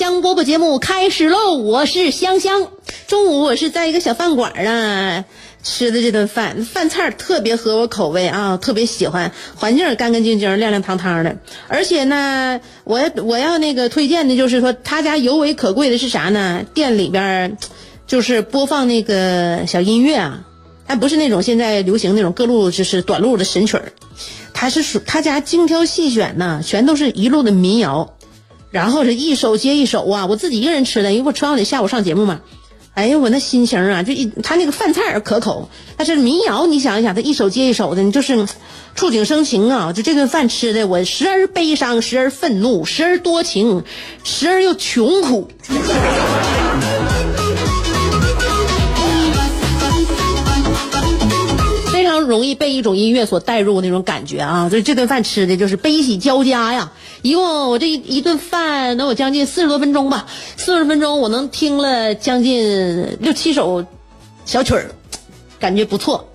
香饽饽节目开始喽！我是香香。中午我是在一个小饭馆啊吃的这顿饭，饭菜儿特别合我口味啊，特别喜欢。环境干干净净、亮亮堂堂的，而且呢，我我要那个推荐的就是说，他家尤为可贵的是啥呢？店里边儿就是播放那个小音乐啊，还不是那种现在流行那种各路就是短路的神曲儿，他是属他家精挑细选呐，全都是一路的民谣。然后是一首接一首啊，我自己一个人吃的，因为我吃完得下午上节目嘛。哎呀，我那心情啊，就一他那个饭菜可口，但是民谣你想一想，他一首接一首的，你就是触景生情啊。就这顿饭吃的，我时而悲伤，时而愤怒，时而多情，时而又穷苦。非常容易被一种音乐所带入那种感觉啊！所以这顿饭吃的就是悲喜交加呀。一共我这一一顿饭能有将近四十多分钟吧，四十分钟我能听了将近六七首小曲儿，感觉不错。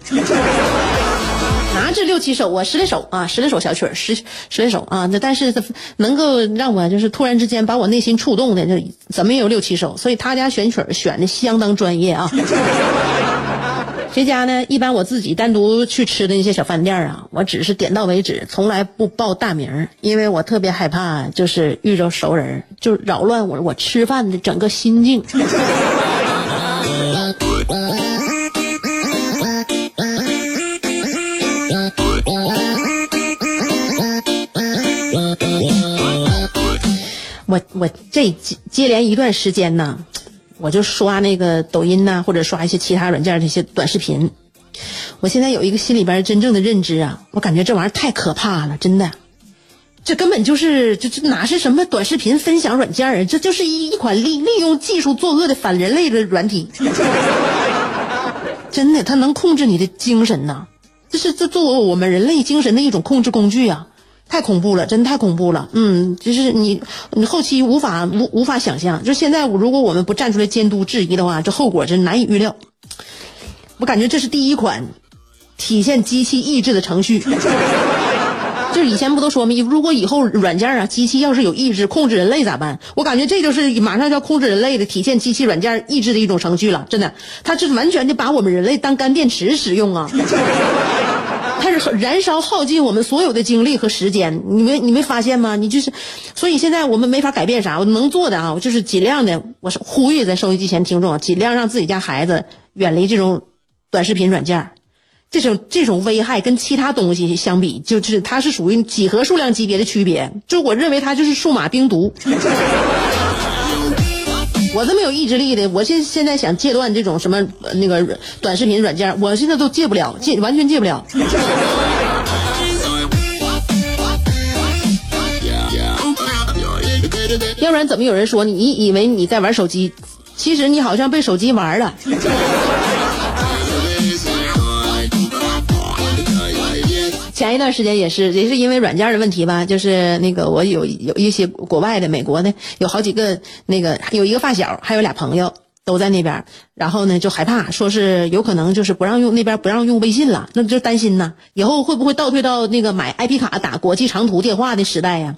哪止六七首啊，十来首啊，十来首小曲儿，十十来首啊。那但是能够让我就是突然之间把我内心触动的，就怎么也有六七首。所以他家选曲儿选的相当专业啊。这家呢，一般我自己单独去吃的那些小饭店啊，我只是点到为止，从来不报大名，因为我特别害怕就是遇着熟人，就扰乱我我吃饭的整个心境。我我这接接连一段时间呢，我就刷那个抖音呐、或者刷一些其他软件这些短视频。我现在有一个心里边真正的认知啊，我感觉这玩意儿太可怕了，真的。这根本就是这这哪是什么短视频分享软件啊？这就是一一款利利用技术作恶的反人类的软体。真的，它能控制你的精神呐，这是这作为我们人类精神的一种控制工具啊。太恐怖了，真太恐怖了。嗯，就是你，你后期无法无无法想象。就现在，如果我们不站出来监督质疑的话，这后果真难以预料。我感觉这是第一款体现机器意志的程序。就以前不都说吗？如果以后软件啊，机器要是有意志控制人类咋办？我感觉这就是马上就要控制人类的体现机器软件意志的一种程序了。真的，它是完全就把我们人类当干电池使用啊。它是燃烧耗尽我们所有的精力和时间，你没你没发现吗？你就是，所以现在我们没法改变啥，我能做的啊，我就是尽量的，我是呼吁在收音机前听众，尽量让自己家孩子远离这种短视频软件这种这种危害跟其他东西相比，就是它是属于几何数量级别的区别，就我认为它就是数码病毒。我这么有意志力的，我现现在想戒断这种什么呃那个短视频软件，我现在都戒不了，戒完全戒不了。要不然怎么有人说你以为你在玩手机，其实你好像被手机玩了。前一段时间也是，也是因为软件的问题吧，就是那个我有有一些国外的、美国的，有好几个那个有一个发小，还有俩朋友都在那边，然后呢就害怕，说是有可能就是不让用那边不让用微信了，那就担心呢，以后会不会倒退到那个买 IP 卡打国际长途电话的时代呀？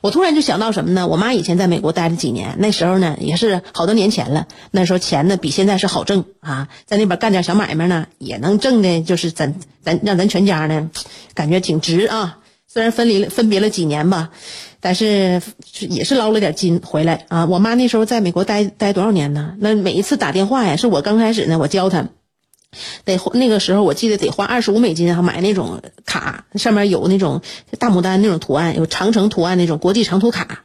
我突然就想到什么呢？我妈以前在美国待了几年，那时候呢也是好多年前了。那时候钱呢比现在是好挣啊，在那边干点小买卖呢，也能挣的，就是咱咱让咱全家呢，感觉挺值啊。虽然分离了分别了几年吧，但是也是捞了点金回来啊。我妈那时候在美国待待多少年呢？那每一次打电话呀，是我刚开始呢，我教她。得那个时候，我记得得花二十五美金啊，买那种卡，上面有那种大牡丹那种图案，有长城图案那种国际长途卡。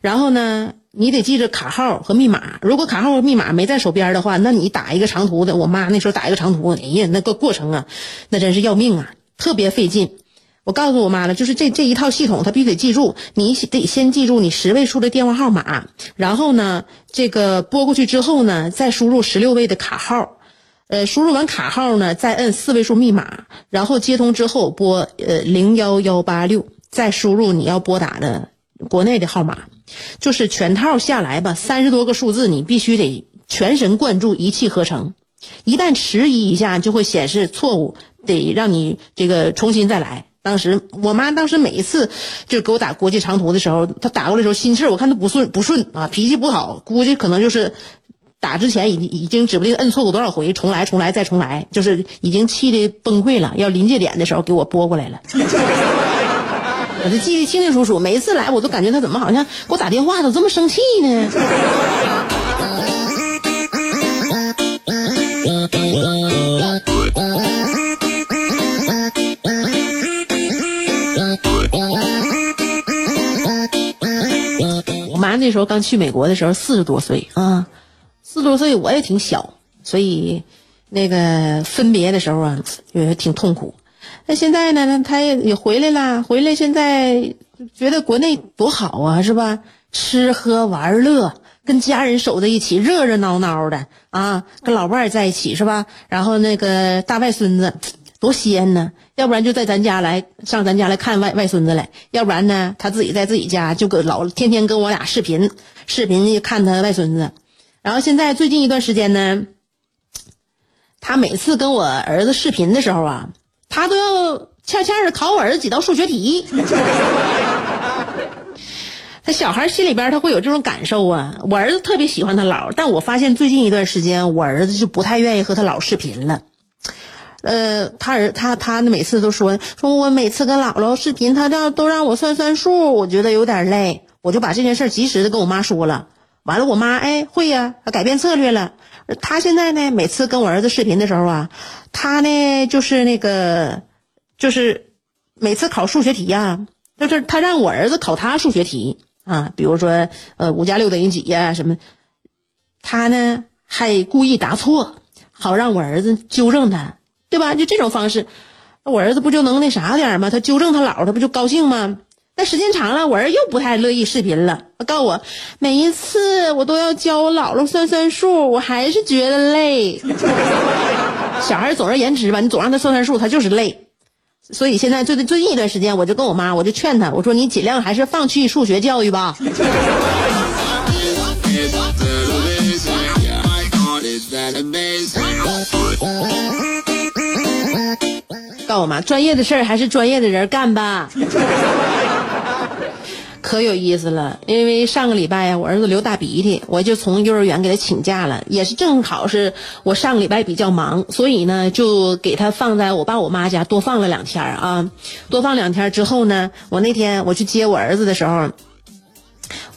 然后呢，你得记着卡号和密码。如果卡号和密码没在手边的话，那你打一个长途的，我妈那时候打一个长途，哎呀，那个过程啊，那真是要命啊，特别费劲。我告诉我妈了，就是这这一套系统，她必须得记住。你得先记住你十位数的电话号码，然后呢，这个拨过去之后呢，再输入十六位的卡号。呃，输入完卡号呢，再摁四位数密码，然后接通之后拨呃零幺幺八六，再输入你要拨打的国内的号码，就是全套下来吧，三十多个数字，你必须得全神贯注，一气呵成。一旦迟疑一下，就会显示错误，得让你这个重新再来。当时我妈当时每一次就给我打国际长途的时候，她打过来的时候心气儿，我看她不顺不顺啊，脾气不好，估计可能就是。打之前已经已经指不定摁错过多少回，重来重来再重来，就是已经气的崩溃了。要临界点的时候给我拨过来了，我就记得清清楚楚。每一次来我都感觉他怎么好像给我打电话都这么生气呢？我妈那时候刚去美国的时候四十多岁啊。四十多岁我也挺小，所以那个分别的时候啊，也挺痛苦。那现在呢，他也也回来了，回来现在觉得国内多好啊，是吧？吃喝玩乐，跟家人守在一起，热热闹闹的啊，跟老伴儿在一起是吧？然后那个大外孙子多鲜呢，要不然就在咱家来上咱家来看外外孙子来，要不然呢，他自己在自己家就搁老天天跟我俩视频，视频看他外孙子。然后现在最近一段时间呢，他每次跟我儿子视频的时候啊，他都要恰恰的考我儿子几道数学题。他小孩心里边他会有这种感受啊。我儿子特别喜欢他姥，但我发现最近一段时间我儿子就不太愿意和他姥视频了。呃，他儿他他每次都说说我每次跟姥姥视频，他都都让我算算数，我觉得有点累，我就把这件事及时的跟我妈说了。完了，我妈哎会呀，改变策略了。他现在呢，每次跟我儿子视频的时候啊，他呢就是那个，就是每次考数学题呀，就是他让我儿子考他数学题啊，比如说呃五加六等于几呀什么，他呢还故意答错，好让我儿子纠正他，对吧？就这种方式，我儿子不就能那啥点吗？他纠正他姥，他不就高兴吗？那时间长了，我儿又不太乐意视频了。他告诉我，每一次我都要教我姥姥算算数，我还是觉得累。小孩总而言之吧，你总让他算算数，他就是累。所以现在最最近一段时间，我就跟我妈，我就劝他，我说你尽量还是放弃数学教育吧。告我妈，专业的事儿还是专业的人干吧。可有意思了，因为上个礼拜呀，我儿子流大鼻涕，我就从幼儿园给他请假了，也是正好是我上个礼拜比较忙，所以呢，就给他放在我爸我妈家多放了两天啊。多放两天之后呢，我那天我去接我儿子的时候，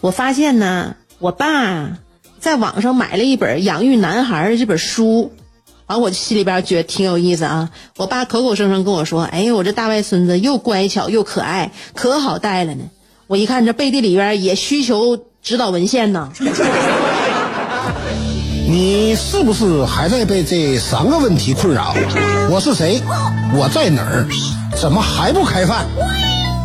我发现呢，我爸在网上买了一本养育男孩这本书，完我心里边觉得挺有意思啊。我爸口口声声跟我说：“哎呦，我这大外孙子又乖巧又可爱，可好带了呢。”我一看这背地里边也需求指导文献呢。你是不是还在被这三个问题困扰？我是谁？我在哪儿？怎么还不开饭？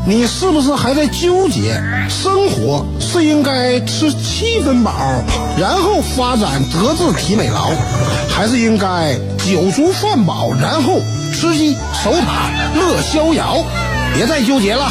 你是不是还在纠结？生活是应该吃七分饱，然后发展德智体美劳，还是应该酒足饭饱，然后吃鸡守塔乐逍遥？别再纠结了。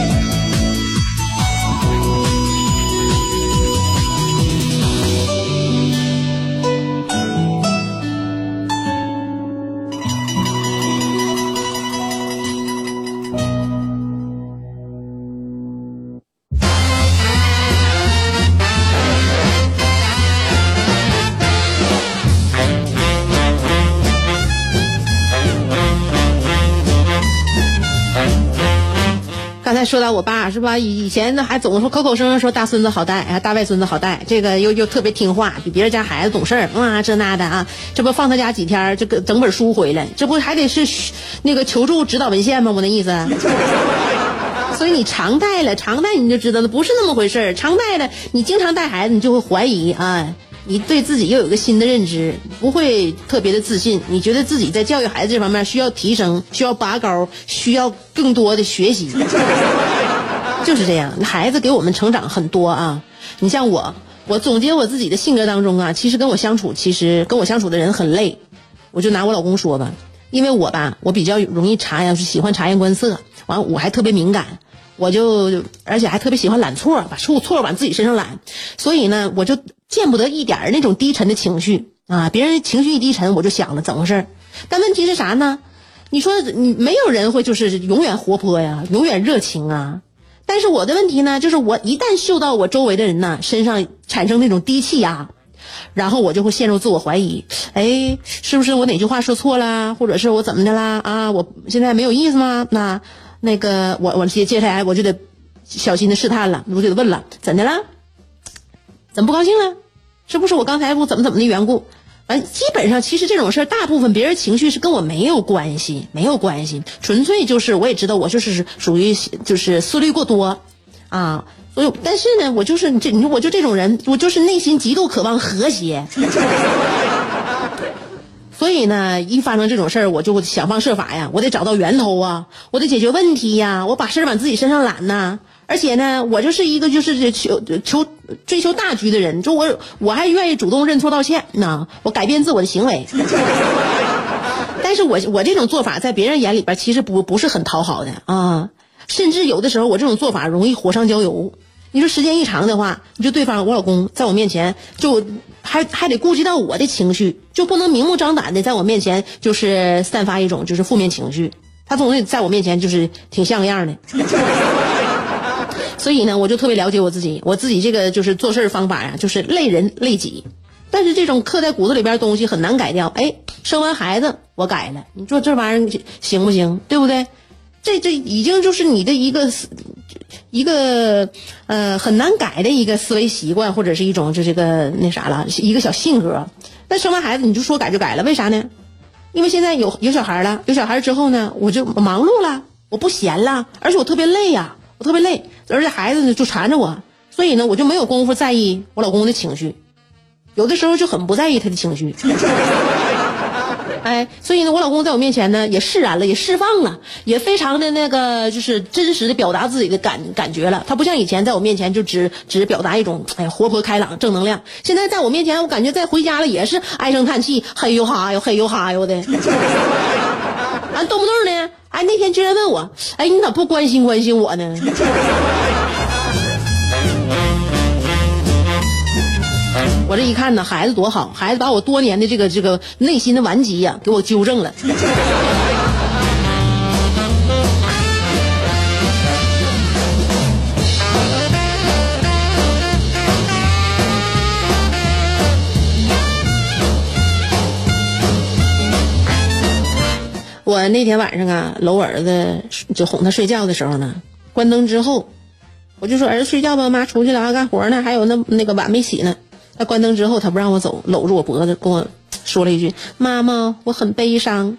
到我爸是吧？以以前呢还总说口口声声说大孙子好带啊，大外孙子好带，这个又又特别听话，比别人家孩子懂事儿啊，这那的啊，这不放他家几天，这个整本书回来，这不还得是那个求助指导文献吗？我那意思。所以你常带了，常带你就知道了，不是那么回事儿。常带了，你经常带孩子，你就会怀疑啊。你对自己又有个新的认知，不会特别的自信。你觉得自己在教育孩子这方面需要提升，需要拔高，需要更多的学习，就是这样。孩子给我们成长很多啊。你像我，我总结我自己的性格当中啊，其实跟我相处，其实跟我相处的人很累。我就拿我老公说吧，因为我吧，我比较容易察言，喜欢察言观色，完我还特别敏感。我就而且还特别喜欢揽错，把错错往自己身上揽，所以呢，我就见不得一点那种低沉的情绪啊。别人情绪一低沉，我就想了怎么回事但问题是啥呢？你说你没有人会就是永远活泼呀，永远热情啊。但是我的问题呢，就是我一旦嗅到我周围的人呢身上产生那种低气压，然后我就会陷入自我怀疑。哎，是不是我哪句话说错了，或者是我怎么的啦？啊，我现在没有意思吗？那。那个，我我接接下来我就得小心的试探了，我就得问了，怎的了？怎么不高兴了？是不是我刚才不怎么怎么的缘故？反正基本上，其实这种事儿，大部分别人情绪是跟我没有关系，没有关系，纯粹就是我也知道我就是属于就是思虑过多啊，所以但是呢，我就是这你说我就这种人，我就是内心极度渴望和谐。所以呢，一发生这种事儿，我就想方设法呀，我得找到源头啊，我得解决问题呀，我把事儿往自己身上揽呐。而且呢，我就是一个就是求求追求大局的人，就我我还愿意主动认错道歉呐，我改变自我的行为。但是我我这种做法在别人眼里边其实不不是很讨好的啊，甚至有的时候我这种做法容易火上浇油。你说时间一长的话，你就对方我老公在我面前就还还得顾及到我的情绪，就不能明目张胆的在我面前就是散发一种就是负面情绪。他总得在我面前就是挺像样的。所以呢，我就特别了解我自己，我自己这个就是做事方法呀，就是累人累己。但是这种刻在骨子里边的东西很难改掉。哎，生完孩子我改了，你说这玩意儿行不行？对不对？这这已经就是你的一个。一个呃很难改的一个思维习惯，或者是一种就这个那啥了，一个小性格。那生完孩子你就说改就改了，为啥呢？因为现在有有小孩了，有小孩之后呢，我就忙碌了，我不闲了，而且我特别累呀，我特别累，而且孩子呢就缠着我，所以呢我就没有功夫在意我老公的情绪，有的时候就很不在意他的情绪。哎，所以呢，我老公在我面前呢，也释然了，也释放了，也非常的那个，就是真实的表达自己的感感觉了。他不像以前在我面前就只只表达一种哎活泼开朗、正能量。现在在我面前，我感觉在回家了也是唉声叹气，嘿呦哈呦，嘿呦哈呦的。啊，动不动呢，哎，那天居然问我，哎，你咋不关心关心我呢？我这一看呢，孩子多好，孩子把我多年的这个这个内心的顽疾呀，给我纠正了。我那天晚上啊，搂我儿子就哄他睡觉的时候呢，关灯之后，我就说儿子睡觉吧，妈出去了啊，干活呢，还有那那个碗没洗呢。他关灯之后，他不让我走，搂着我脖子跟我说了一句：“妈妈，我很悲伤。”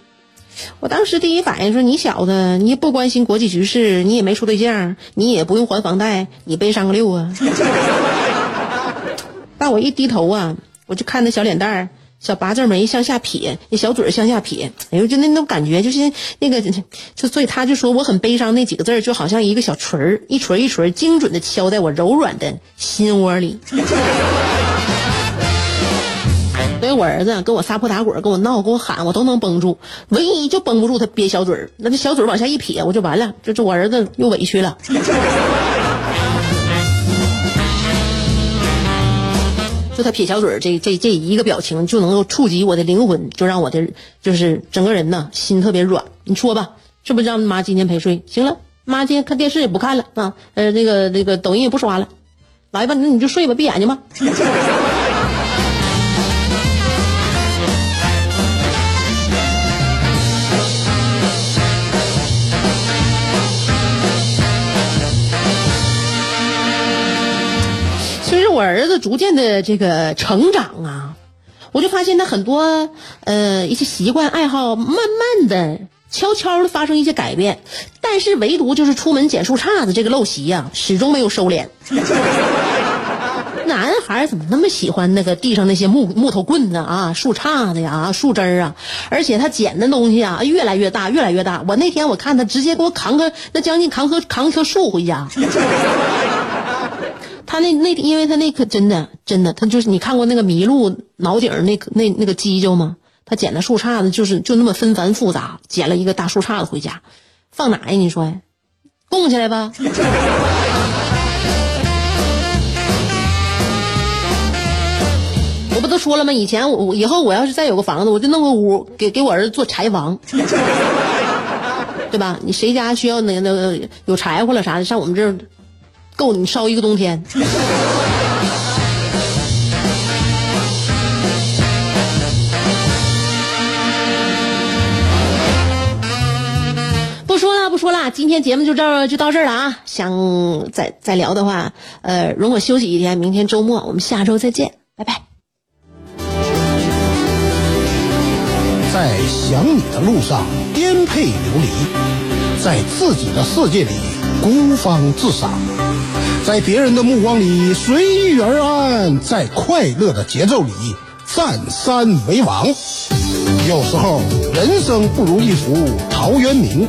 我当时第一反应说：“你小子，你也不关心国际局势，你也没处对象，你也不用还房贷，你悲伤个六啊！” 但我一低头啊，我就看那小脸蛋儿、小八字眉向下撇，那小嘴向下撇，哎呦，就那种感觉，就是那个，就所以他就说我很悲伤那几个字就好像一个小锤儿，一锤一锤精准的敲在我柔软的心窝里。所以我儿子跟我撒泼打滚，跟我闹，跟我喊，我都能绷住，唯一就绷不住他憋小嘴儿，那这小嘴往下一撇，我就完了，就这我儿子又委屈了。就他撇小嘴儿，这这这一个表情就能够触及我的灵魂，就让我的就是整个人呢心特别软。你说吧，是不是让妈今天陪睡？行了，妈今天看电视也不看了啊，呃，那个那个抖音也不刷了，来吧，那你就睡吧，闭眼睛吧。我儿子逐渐的这个成长啊，我就发现他很多呃一些习惯爱好，慢慢的悄悄的发生一些改变，但是唯独就是出门捡树杈子这个陋习呀、始终没有收敛。男孩怎么那么喜欢那个地上那些木木头棍子啊、树杈子呀、树枝啊？而且他捡的东西啊越来越大，越来越大。我那天我看他直接给我扛个那将近扛棵扛一棵树回家。他那那因为他那棵真的真的，他就是你看过那个麋鹿脑顶儿那那那个犄角吗？他捡的树杈子就是就那么纷繁复杂，捡了一个大树杈子回家，放哪呀？你说呀？供起来吧。我不都说了吗？以前我以后我要是再有个房子，我就弄个屋给给我儿子做柴房，对吧？你谁家需要那个那个有柴火了啥的，上我们这儿够你烧一个冬天。不说了，不说了，今天节目就这就到这儿了啊！想再再聊的话，呃，容我休息一天，明天周末我们下周再见，拜拜。在想你的路上颠沛流离，在自己的世界里孤芳自赏，在别人的目光里随遇而安，在快乐的节奏里占山为王。有时候人生不如一幅陶渊明，